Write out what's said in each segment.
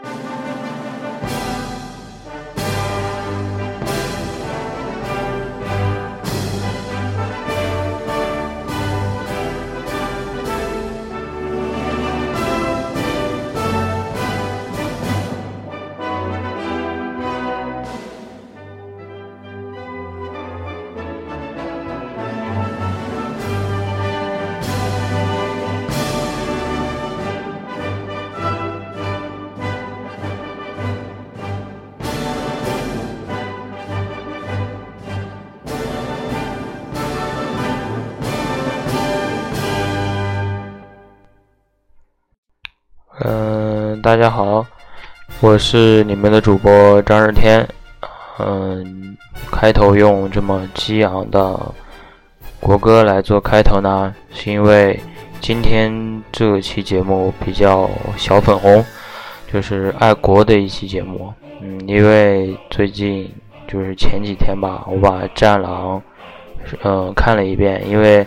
嗯，大家好，我是你们的主播张日天。嗯，开头用这么激昂的国歌来做开头呢，是因为今天这期节目比较小粉红，就是爱国的一期节目。嗯，因为最近就是前几天吧，我把《战狼》嗯看了一遍，因为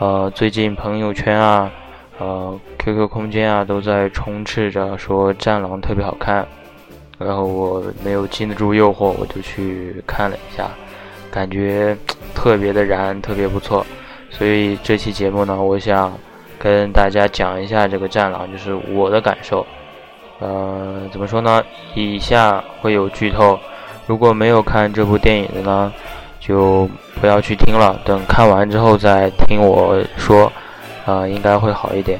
呃最近朋友圈啊。呃，QQ 空间啊，都在充斥着说《战狼》特别好看，然后我没有经得住诱惑，我就去看了一下，感觉特别的燃，特别不错。所以这期节目呢，我想跟大家讲一下这个《战狼》，就是我的感受。呃，怎么说呢？以下会有剧透，如果没有看这部电影的呢，就不要去听了，等看完之后再听我说。啊，应该会好一点。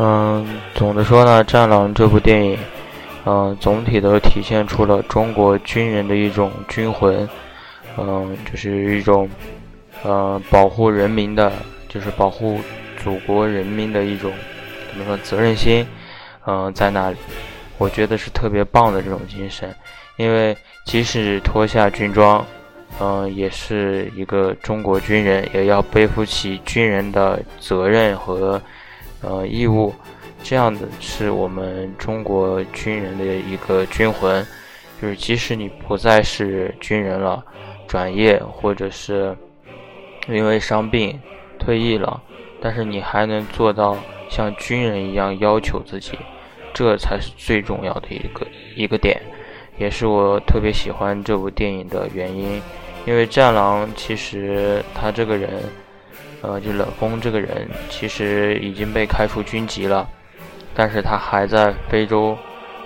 嗯，总的说呢，《战狼》这部电影，嗯，总体都体现出了中国军人的一种军魂，嗯，就是一种，呃，保护人民的，就是保护祖国人民的一种。怎么说责任心，嗯，在那里，我觉得是特别棒的这种精神，因为即使脱下军装，嗯，也是一个中国军人，也要背负起军人的责任和呃义务，这样的是我们中国军人的一个军魂，就是即使你不再是军人了，转业或者是因为伤病退役了，但是你还能做到。像军人一样要求自己，这才是最重要的一个一个点，也是我特别喜欢这部电影的原因。因为战狼其实他这个人，呃，就冷锋这个人，其实已经被开除军籍了，但是他还在非洲，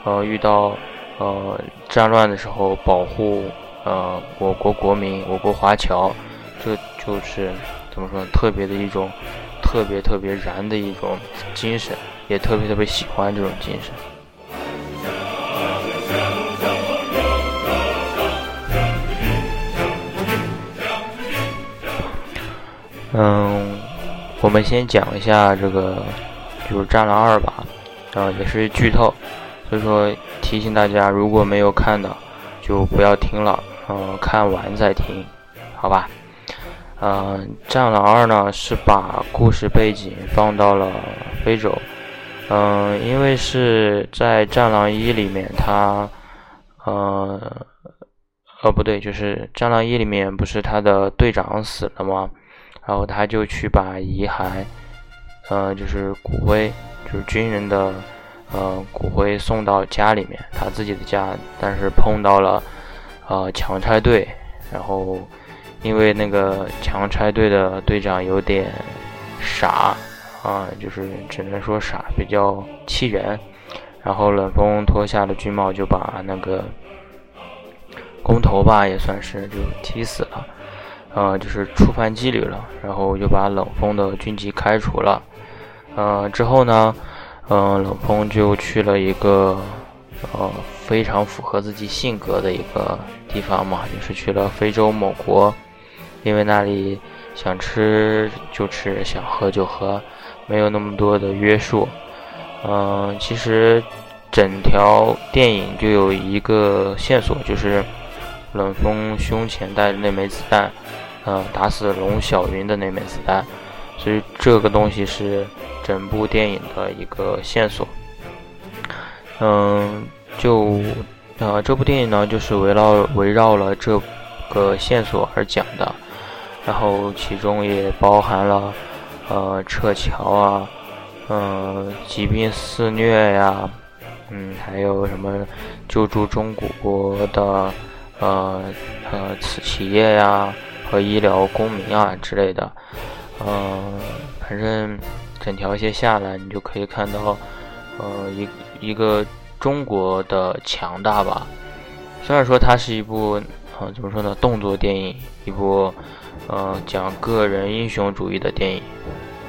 呃，遇到呃战乱的时候保护呃我国国民，我国华侨，这就是怎么说，特别的一种。特别特别燃的一种精神，也特别特别喜欢这种精神。嗯，我们先讲一下这个，就是《战狼二》吧，啊，也是剧透，所以说提醒大家，如果没有看的，就不要听了，嗯，看完再听，好吧？嗯，《战狼二》呢是把故事背景放到了非洲。嗯，因为是在《战狼一》里面，他，呃，哦不对，就是《战狼一》里面不是他的队长死了吗？然后他就去把遗骸，呃，就是骨灰，就是军人的，呃，骨灰送到家里面，他自己的家，但是碰到了，呃，强拆队，然后。因为那个强拆队的队长有点傻啊，就是只能说傻，比较气人。然后冷风脱下了军帽，就把那个工头吧，也算是就踢死了，呃，就是触犯纪律了。然后就把冷风的军籍开除了。呃，之后呢，嗯，冷风就去了一个呃非常符合自己性格的一个地方嘛，就是去了非洲某国。因为那里想吃就吃，想喝就喝，没有那么多的约束。嗯，其实整条电影就有一个线索，就是冷风胸前带的那枚子弹，嗯，打死龙小云的那枚子弹。所以这个东西是整部电影的一个线索。嗯，就呃，这部电影呢，就是围绕围绕了这个线索而讲的，然后其中也包含了呃撤侨啊，嗯，疾病肆虐呀，嗯，还有什么救助中国的呃呃企业呀和医疗公民啊之类的，嗯，反正整条线下来，你就可以看到呃一一个。中国的强大吧，虽然说它是一部，呃，怎么说呢，动作电影，一部，呃，讲个人英雄主义的电影，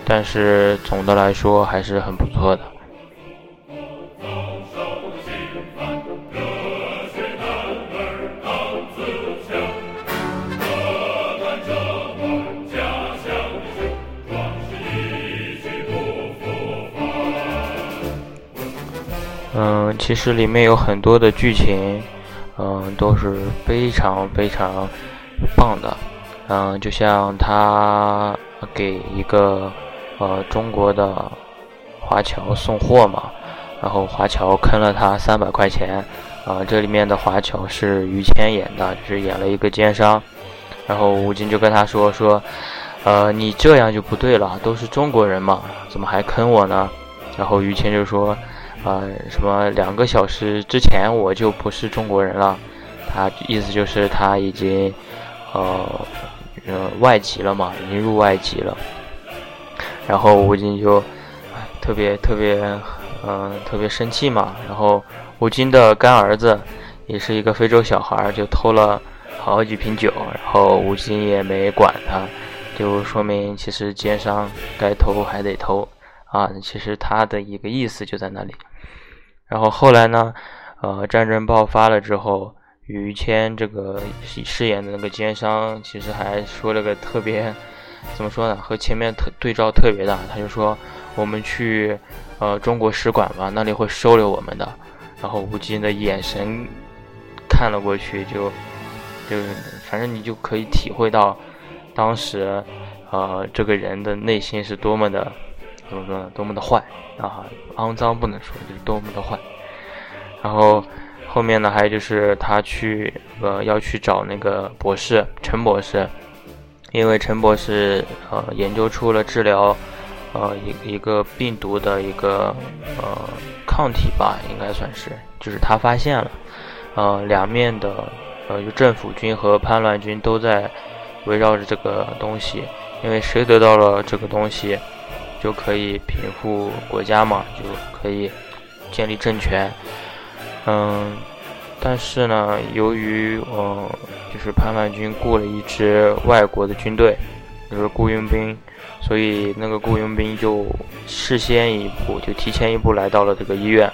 但是总的来说还是很不错的。嗯，其实里面有很多的剧情，嗯，都是非常非常棒的。嗯，就像他给一个呃中国的华侨送货嘛，然后华侨坑了他三百块钱。啊，这里面的华侨是于谦演的，就是演了一个奸商。然后吴京就跟他说说，呃，你这样就不对了，都是中国人嘛，怎么还坑我呢？然后于谦就说。啊，什么两个小时之前我就不是中国人了，他意思就是他已经，呃，呃外籍了嘛，已经入外籍了。然后吴京就特别特别，嗯，特别生气嘛。然后吴京的干儿子也是一个非洲小孩，就偷了好几瓶酒，然后吴京也没管他，就说明其实奸商该偷还得偷啊。其实他的一个意思就在那里。然后后来呢，呃，战争爆发了之后，于谦这个饰演的那个奸商，其实还说了个特别，怎么说呢？和前面特对照特别大。他就说我们去呃中国使馆吧，那里会收留我们的。然后吴京的眼神看了过去，就就反正你就可以体会到当时呃这个人的内心是多么的。怎么说呢？多么的坏啊！肮脏不能说，就是多么的坏。然后后面呢，还有就是他去呃要去找那个博士陈博士，因为陈博士呃研究出了治疗呃一一个病毒的一个呃抗体吧，应该算是，就是他发现了呃两面的呃就政府军和叛乱军都在围绕着这个东西，因为谁得到了这个东西。就可以平复国家嘛，就可以建立政权。嗯，但是呢，由于嗯，就是叛乱军雇了一支外国的军队，就是雇佣兵，所以那个雇佣兵就事先一步，就提前一步来到了这个医院。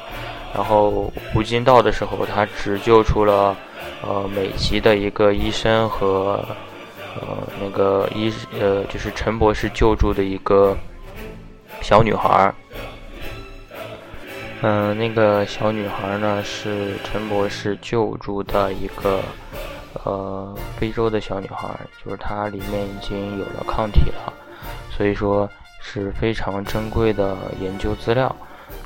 然后吴京到的时候，他只救出了呃美籍的一个医生和呃那个医呃就是陈博士救助的一个。小女孩嗯，那个小女孩呢是陈博士救助的一个呃非洲的小女孩，就是她里面已经有了抗体了，所以说是非常珍贵的研究资料。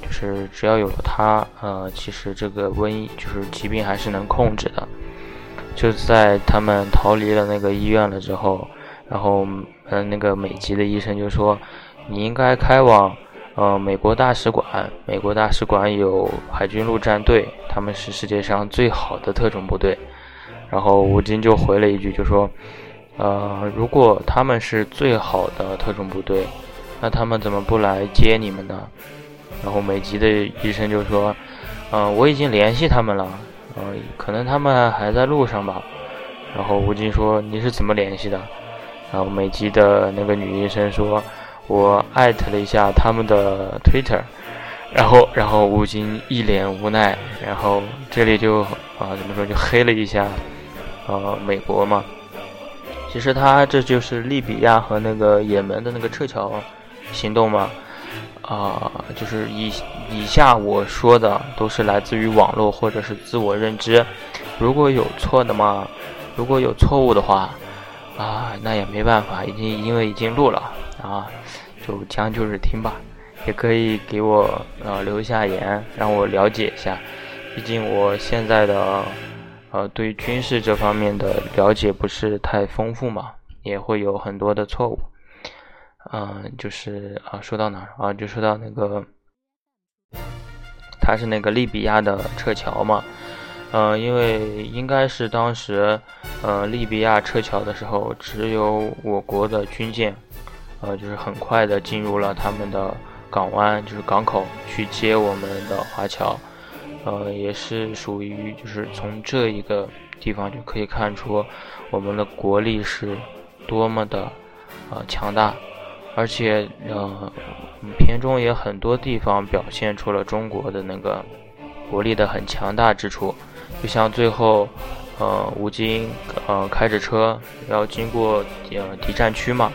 就是只要有了它，呃，其实这个瘟疫就是疾病还是能控制的。就在他们逃离了那个医院了之后，然后嗯，那个美籍的医生就说。你应该开往，呃，美国大使馆。美国大使馆有海军陆战队，他们是世界上最好的特种部队。然后吴京就回了一句，就说，呃，如果他们是最好的特种部队，那他们怎么不来接你们呢？然后美籍的医生就说，嗯，我已经联系他们了，嗯，可能他们还在路上吧。然后吴京说，你是怎么联系的？然后美籍的那个女医生说。我艾特了一下他们的 Twitter，然后，然后吴京一脸无奈，然后这里就啊怎么说就黑了一下，呃美国嘛，其实他这就是利比亚和那个也门的那个撤侨行动嘛，啊就是以以下我说的都是来自于网络或者是自我认知，如果有错的嘛，如果有错误的话，啊那也没办法，已经因为已经录了啊。就将就着听吧，也可以给我呃留下言，让我了解一下毕竟我现在的呃对军事这方面的了解不是太丰富嘛，也会有很多的错误。嗯，就是啊，说到哪儿啊？就说到那个，它是那个利比亚的撤侨嘛。嗯，因为应该是当时，呃，利比亚撤侨的时候，只有我国的军舰，呃，就是很快的进入了他们的港湾，就是港口去接我们的华侨。呃，也是属于，就是从这一个地方就可以看出我们的国力是多么的呃强大。而且，呃，片中也很多地方表现出了中国的那个国力的很强大之处，就像最后，呃，吴京，呃，开着车要经过呃敌占区嘛，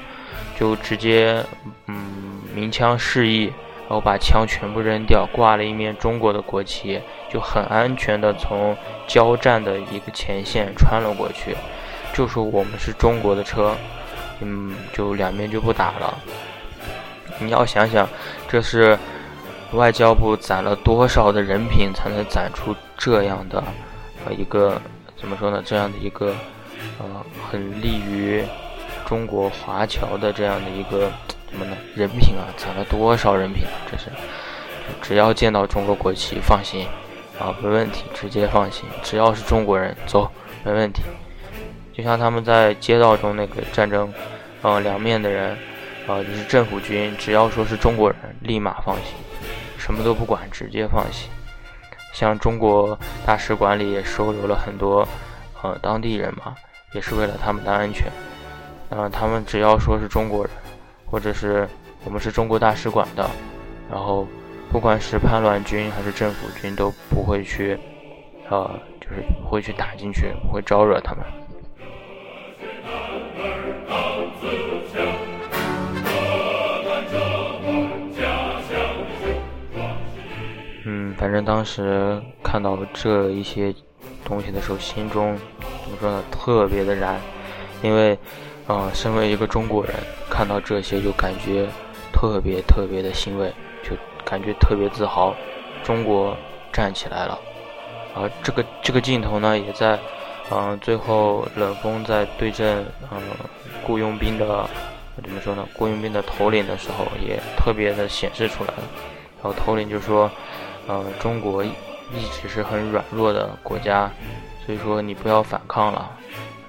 就直接，嗯，鸣枪示意，然后把枪全部扔掉，挂了一面中国的国旗，就很安全的从交战的一个前线穿了过去，就说我们是中国的车。嗯，就两边就不打了。你要想想，这是外交部攒了多少的人品，才能攒出这样的呃一个怎么说呢？这样的一个呃很利于中国华侨的这样的一个什么呢？人品啊，攒了多少人品啊？这是只要见到中国国旗，放心啊，没问题，直接放心。只要是中国人，走，没问题。就像他们在街道中那个战争，呃，两面的人，呃，就是政府军，只要说是中国人，立马放行，什么都不管，直接放行。像中国大使馆里也收留了很多，呃，当地人嘛，也是为了他们的安全。嗯，他们只要说是中国人，或者是我们是中国大使馆的，然后不管是叛乱军还是政府军，都不会去，呃，就是会去打进去，会招惹他们。嗯，反正当时看到这一些东西的时候，心中怎么说呢？特别的燃，因为，啊，身为一个中国人，看到这些就感觉特别特别的欣慰，就感觉特别自豪，中国站起来了。而这个这个镜头呢，也在。嗯，最后冷锋在对阵嗯雇佣兵的怎么说呢？雇佣兵的头领的时候，也特别的显示出来了。然后头领就说：“嗯，中国一直是很软弱的国家，所以说你不要反抗了。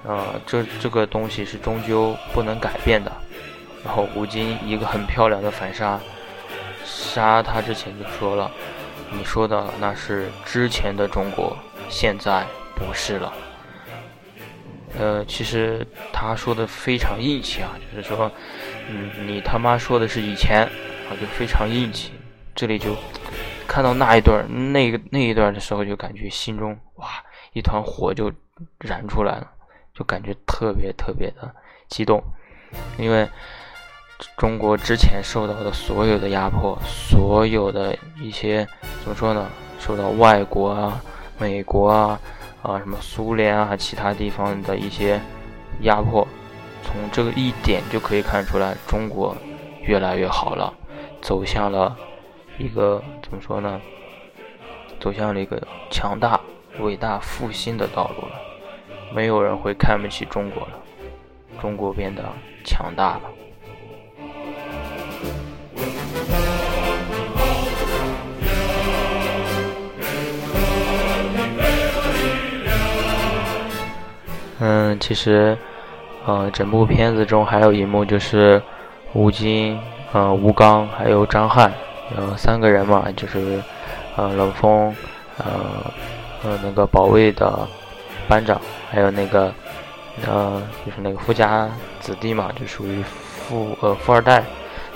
呃，这这个东西是终究不能改变的。”然后吴京一个很漂亮的反杀，杀他之前就说了：“你说的那是之前的中国，现在不是了。”呃，其实他说的非常硬气啊，就是说，嗯，你他妈说的是以前啊，就非常硬气。这里就看到那一段那个那一段的时候，就感觉心中哇，一团火就燃出来了，就感觉特别特别的激动，因为中国之前受到的所有的压迫，所有的一些怎么说呢，受到外国啊、美国啊。啊，什么苏联啊，其他地方的一些压迫，从这个一点就可以看出来，中国越来越好了，走向了一个怎么说呢？走向了一个强大、伟大、复兴的道路了。没有人会看不起中国了，中国变得强大了。嗯，其实，呃，整部片子中还有一幕就是吴京、呃吴刚还有张翰，呃三个人嘛，就是呃冷锋，呃呃那个保卫的班长，还有那个呃就是那个富家子弟嘛，就属于富呃富二代，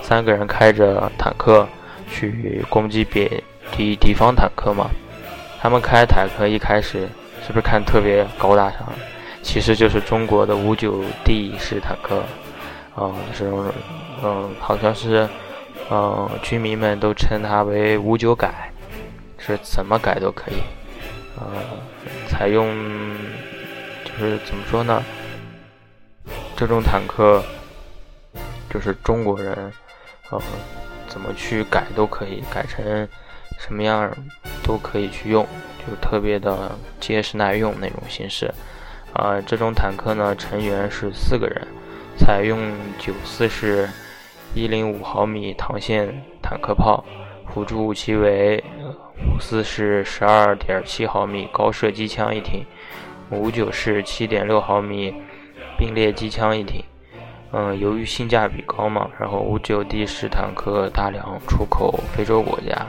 三个人开着坦克去攻击别敌敌方坦克嘛。他们开坦克一开始是不是看特别高大上？其实就是中国的五九 D 式坦克，嗯，是，嗯，好像是，嗯，军迷们都称它为五九改，是怎么改都可以，嗯，采用，就是怎么说呢？这种坦克，就是中国人，呃，怎么去改都可以，改成什么样都可以去用，就特别的结实耐用那种形式。啊，这种坦克呢，成员是四个人，采用九四式一零五毫米膛线坦克炮，辅助武器为五四式十二点七毫米高射机枪一挺，五九式七点六毫米并列机枪一挺。嗯，由于性价比高嘛，然后五九 D 式坦克大量出口非洲国家，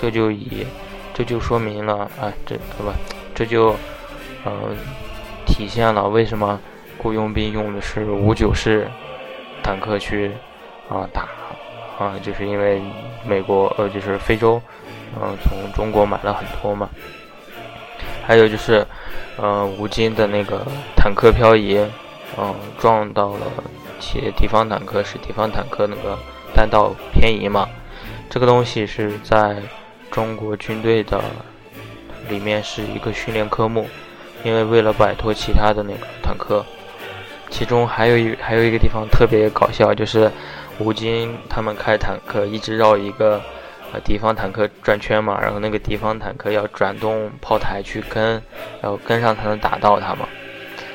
这就以这就说明了啊，这不这就嗯。体现了为什么雇佣兵用的是五九式坦克去啊打啊，就是因为美国呃就是非洲嗯从中国买了很多嘛。还有就是呃吴京的那个坦克漂移，嗯撞到了且敌方坦克，是敌方坦克那个弹道偏移嘛。这个东西是在中国军队的里面是一个训练科目。因为为了摆脱其他的那个坦克，其中还有一还有一个地方特别搞笑，就是吴京他们开坦克一直绕一个呃敌方坦克转圈嘛，然后那个敌方坦克要转动炮台去跟，然后跟上才能打到他嘛。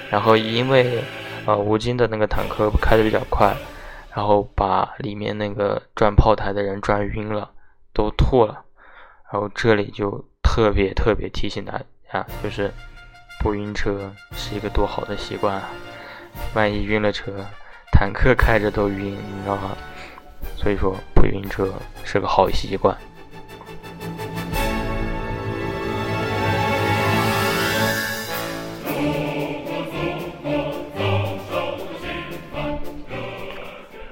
然后因为呃吴京的那个坦克开的比较快，然后把里面那个转炮台的人转晕了，都吐了。然后这里就特别特别提醒大家，就是。不晕车是一个多好的习惯啊！万一晕了车，坦克开着都晕，你知道吗？所以说不晕车是个好习惯。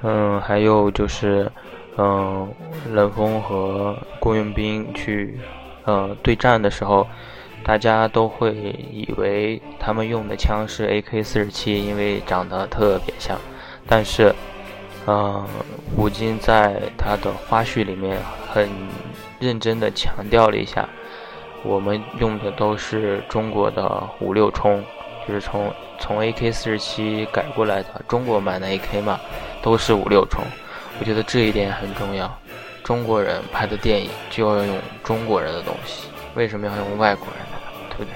嗯，还有就是，嗯，冷锋和雇佣兵去，呃，对战的时候。大家都会以为他们用的枪是 AK-47，因为长得特别像。但是，呃，吴京在他的花絮里面很认真的强调了一下，我们用的都是中国的五六冲，就是从从 AK-47 改过来的中国版的 AK 嘛，都是五六冲。我觉得这一点很重要。中国人拍的电影就要用中国人的东西，为什么要用外国人的？对不对？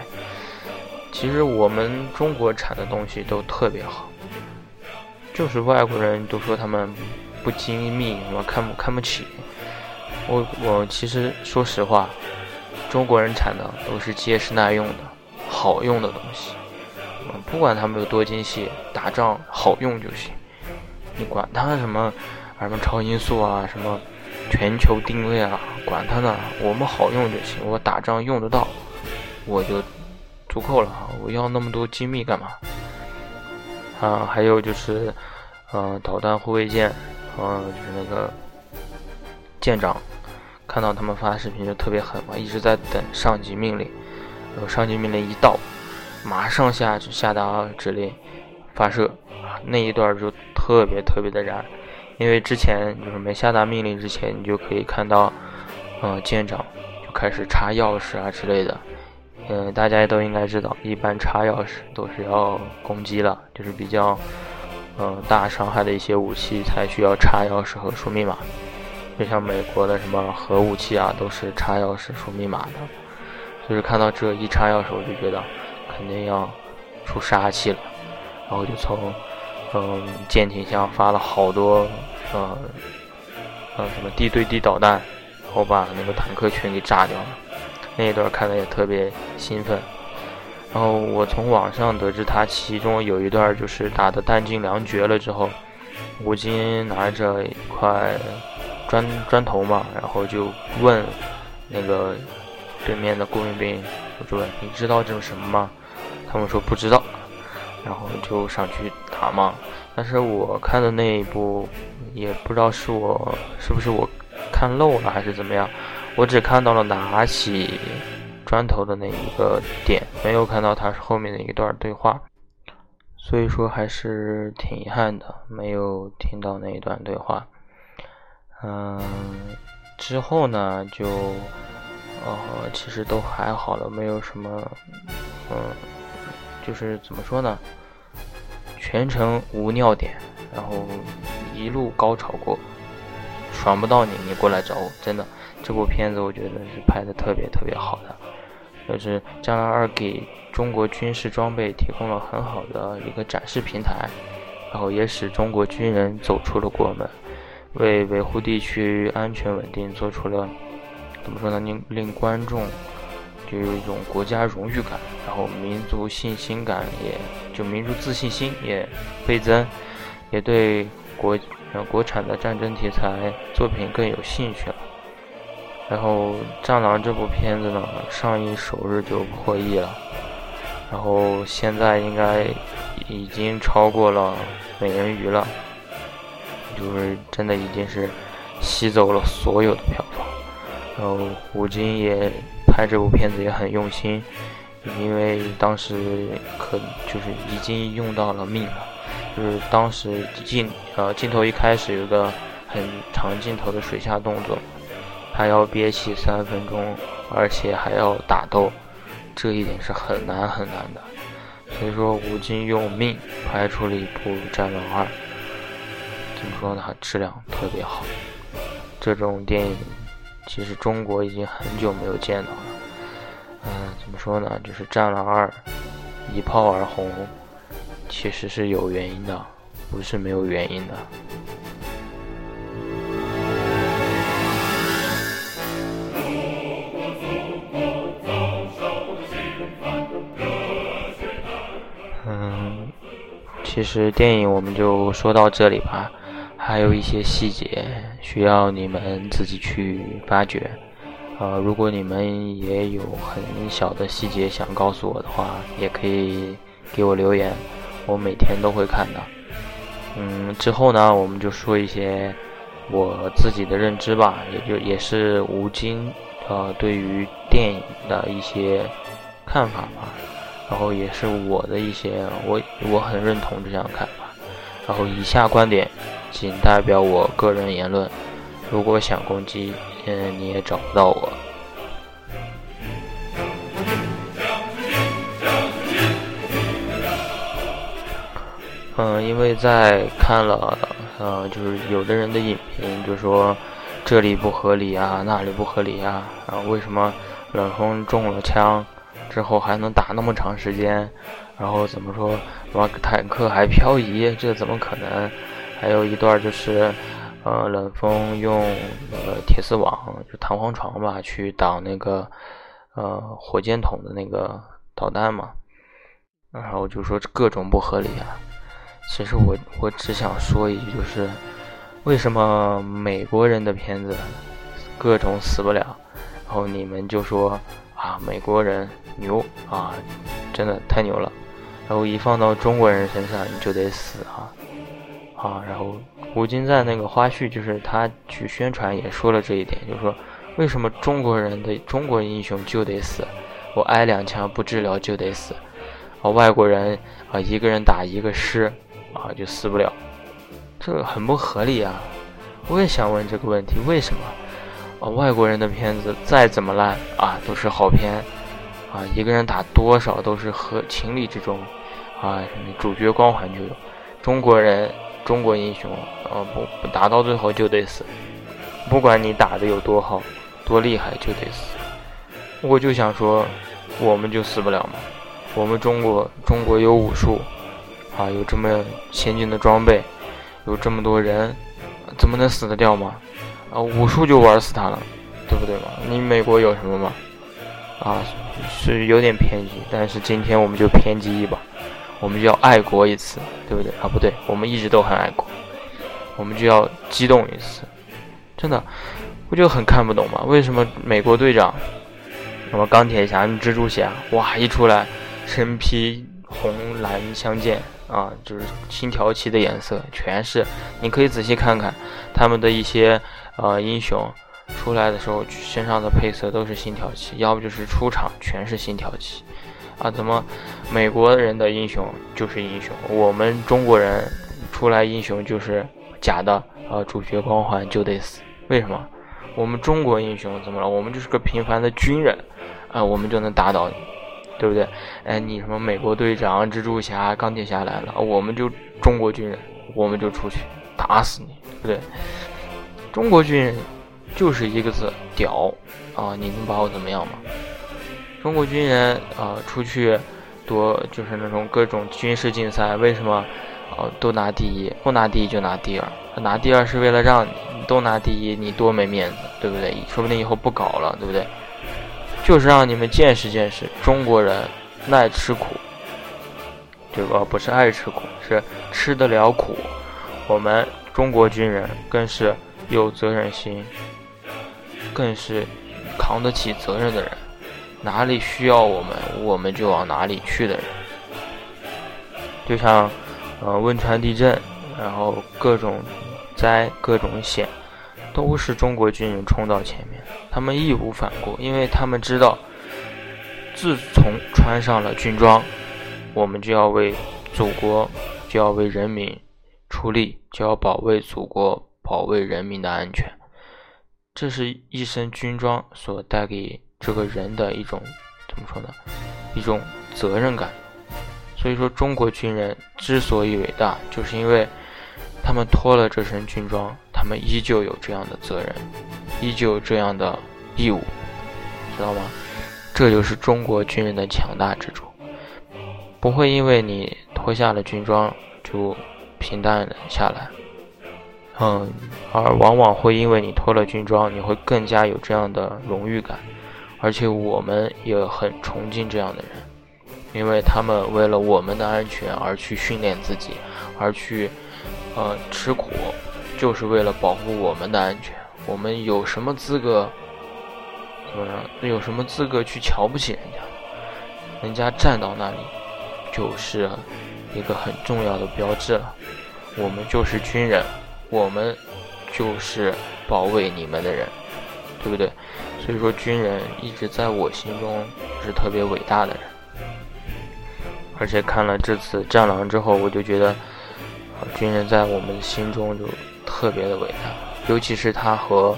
其实我们中国产的东西都特别好，就是外国人都说他们不精密，什么看不看不起。我我其实说实话，中国人产的都是结实耐用的、好用的东西。不管他们有多精细，打仗好用就行。你管他什么什么超音速啊，什么全球定位啊，管他呢，我们好用就行。我打仗用得到。我就足够了！我要那么多精密干嘛？啊，还有就是，呃，导弹护卫舰，嗯，就是那个舰长，看到他们发视频就特别狠嘛，一直在等上级命令，然后上级命令一到，马上下去下达指令发射，那一段就特别特别的燃，因为之前就是没下达命令之前，你就可以看到，嗯，舰长就开始插钥匙啊之类的。嗯，大家都应该知道，一般插钥匙都是要攻击了，就是比较嗯大伤害的一些武器才需要插钥匙和输密码。就像美国的什么核武器啊，都是插钥匙输密码的。就是看到这一插钥匙，我就觉得肯定要出杀气了，然后就从嗯舰艇上发了好多嗯嗯什么地对地导弹，然后把那个坦克群给炸掉了。那一段看的也特别兴奋，然后我从网上得知，他其中有一段就是打的弹尽粮绝了之后，吴京拿着一块砖砖头嘛，然后就问那个对面的雇佣兵，我说你知道这是什么吗？他们说不知道，然后就上去打嘛。但是我看的那一部，也不知道是我是不是我看漏了还是怎么样。我只看到了拿起砖头的那一个点，没有看到他是后面的一段对话，所以说还是挺遗憾的，没有听到那一段对话。嗯，之后呢，就呃，其实都还好了，没有什么，嗯，就是怎么说呢，全程无尿点，然后一路高潮过，爽不到你，你过来找我，真的。这部片子我觉得是拍的特别特别好的，就是《战狼二》给中国军事装备提供了很好的一个展示平台，然后也使中国军人走出了国门，为维护地区安全稳定做出了怎么说呢？令令观众就有一种国家荣誉感，然后民族信心感，也就民族自信心也倍增，也对国国产的战争题材作品更有兴趣了。然后《战狼》这部片子呢，上映首日就破亿了，然后现在应该已经超过了《美人鱼》了，就是真的已经是吸走了所有的票房。然后吴京也拍这部片子也很用心，因为当时可就是已经用到了命了，就是当时镜呃镜头一开始有个很长镜头的水下动作。还要憋气三分钟，而且还要打斗，这一点是很难很难的。所以说，吴京用命拍出了一部《战狼二》，怎么说呢？质量特别好。这种电影其实中国已经很久没有见到了。嗯，怎么说呢？就是《战狼二》一炮而红，其实是有原因的，不是没有原因的。其实电影我们就说到这里吧，还有一些细节需要你们自己去发掘。呃，如果你们也有很小的细节想告诉我的话，也可以给我留言，我每天都会看的。嗯，之后呢，我们就说一些我自己的认知吧，也就也是吴京呃对于电影的一些看法吧。然后也是我的一些，我我很认同这样看法。然后以下观点仅代表我个人言论，如果想攻击，嗯，你也找不到我。嗯，因为在看了，呃，就是有的人的影评就说这里不合理啊，那里不合理啊，啊，为什么冷锋中了枪？之后还能打那么长时间，然后怎么说？什坦克还漂移？这怎么可能？还有一段就是，呃，冷锋用那个铁丝网，就弹簧床吧，去挡那个呃火箭筒的那个导弹嘛。然后就说各种不合理啊。其实我我只想说一句，就是为什么美国人的片子各种死不了，然后你们就说。啊，美国人牛啊，真的太牛了。然后一放到中国人身上，你就得死啊啊！然后吴京在那个花絮，就是他去宣传也说了这一点，就是说为什么中国人的中国英雄就得死，我挨两枪不治疗就得死，啊，外国人啊一个人打一个师啊就死不了，这很不合理啊！我也想问这个问题，为什么？啊，外国人的片子再怎么烂啊，都是好片，啊，一个人打多少都是和情理之中，啊，主角光环就有。中国人，中国英雄，啊，不打到最后就得死，不管你打的有多好，多厉害就得死。我就想说，我们就死不了吗？我们中国，中国有武术，啊，有这么先进的装备，有这么多人，怎么能死得掉吗？啊，武术就玩死他了，对不对嘛？你美国有什么吗？啊，是有点偏激，但是今天我们就偏激一把，我们就要爱国一次，对不对？啊，不对，我们一直都很爱国，我们就要激动一次，真的，我就很看不懂嘛，为什么美国队长，什么钢铁侠、蜘蛛侠，哇，一出来身披红蓝相间啊，就是星条旗的颜色，全是，你可以仔细看看他们的一些。呃，英雄出来的时候身上的配色都是星条旗，要不就是出场全是星条旗，啊，怎么美国人的英雄就是英雄，我们中国人出来英雄就是假的，呃，主角光环就得死？为什么？我们中国英雄怎么了？我们就是个平凡的军人，啊，我们就能打倒你，对不对？哎，你什么美国队长、蜘蛛侠、钢铁侠来了，我们就中国军人，我们就出去打死你，对不对？中国军人就是一个字屌啊！你能把我怎么样吗？中国军人啊出去多就是那种各种军事竞赛，为什么啊都拿第一？不拿第一就拿第二，拿第二是为了让你都拿第一，你多没面子，对不对？说不定以后不搞了，对不对？就是让你们见识见识中国人耐吃苦。这个不是爱吃苦，是吃得了苦。我们中国军人更是有责任心，更是扛得起责任的人。哪里需要我们，我们就往哪里去的人。就像，呃，汶川地震，然后各种灾、各种险，都是中国军人冲到前面，他们义无反顾，因为他们知道，自从穿上了军装。我们就要为祖国，就要为人民出力，就要保卫祖国，保卫人民的安全。这是一身军装所带给这个人的一种怎么说呢？一种责任感。所以说，中国军人之所以伟大，就是因为他们脱了这身军装，他们依旧有这样的责任，依旧有这样的义务，知道吗？这就是中国军人的强大之处。不会因为你脱下了军装就平淡了下来，嗯，而往往会因为你脱了军装，你会更加有这样的荣誉感，而且我们也很崇敬这样的人，因为他们为了我们的安全而去训练自己，而去，呃，吃苦，就是为了保护我们的安全。我们有什么资格，怎么样？有什么资格去瞧不起人家？人家站到那里。就是一个很重要的标志了。我们就是军人，我们就是保卫你们的人，对不对？所以说，军人一直在我心中是特别伟大的人。而且看了这次《战狼》之后，我就觉得，军人在我们心中就特别的伟大。尤其是他和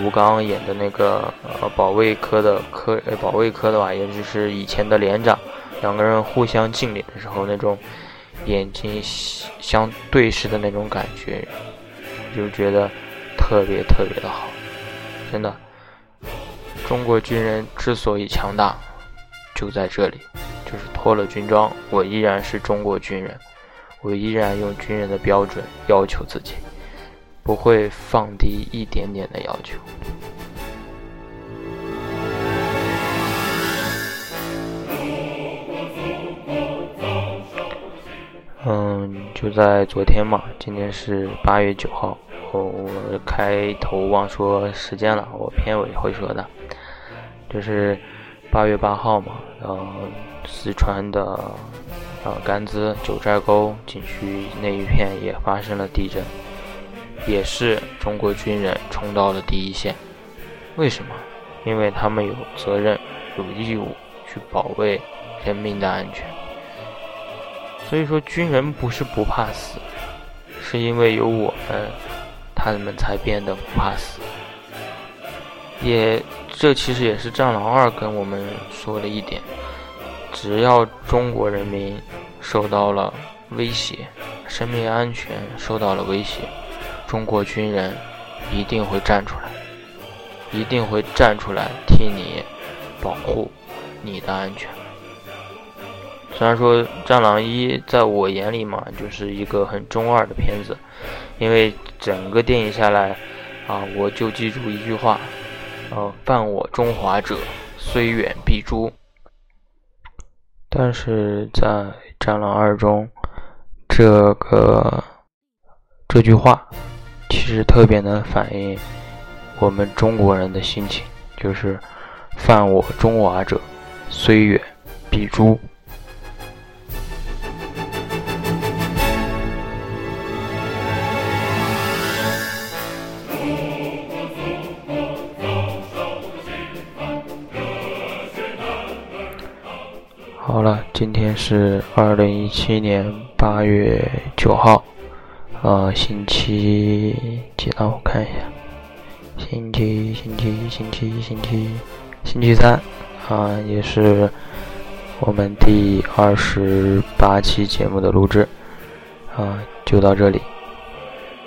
吴刚演的那个呃保卫科的科保卫科的吧，也就是以前的连长。两个人互相敬礼的时候，那种眼睛相对视的那种感觉，就觉得特别特别的好。真的，中国军人之所以强大，就在这里，就是脱了军装，我依然是中国军人，我依然用军人的标准要求自己，不会放低一点点的要求。嗯，就在昨天嘛，今天是八月九号。我开头忘说时间了，我片尾会说的。就是八月八号嘛，然后，四川的呃甘孜九寨沟景区那一片也发生了地震，也是中国军人冲到了第一线。为什么？因为他们有责任、有义务去保卫人民的安全。所以说，军人不是不怕死，是因为有我们，他们才变得不怕死。也，这其实也是《战狼二》跟我们说的一点：只要中国人民受到了威胁，生命安全受到了威胁，中国军人一定会站出来，一定会站出来替你保护你的安全。虽然说《战狼一》在我眼里嘛，就是一个很中二的片子，因为整个电影下来，啊，我就记住一句话，呃，犯我中华者，虽远必诛。但是在《战狼二》中，这个这句话其实特别能反映我们中国人的心情，就是犯我中华者，虽远必诛。好了，今天是二零一七年八月九号，呃，星期几呢？我看一下，星期星期星期星期星期三，啊，也是我们第二十八期节目的录制，啊，就到这里。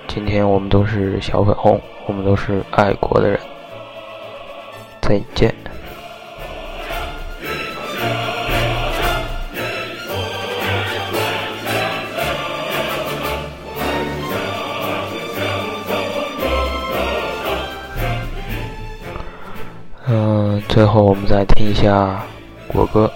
今天我们都是小粉红，我们都是爱国的人，再见。最后我们再听一下国歌。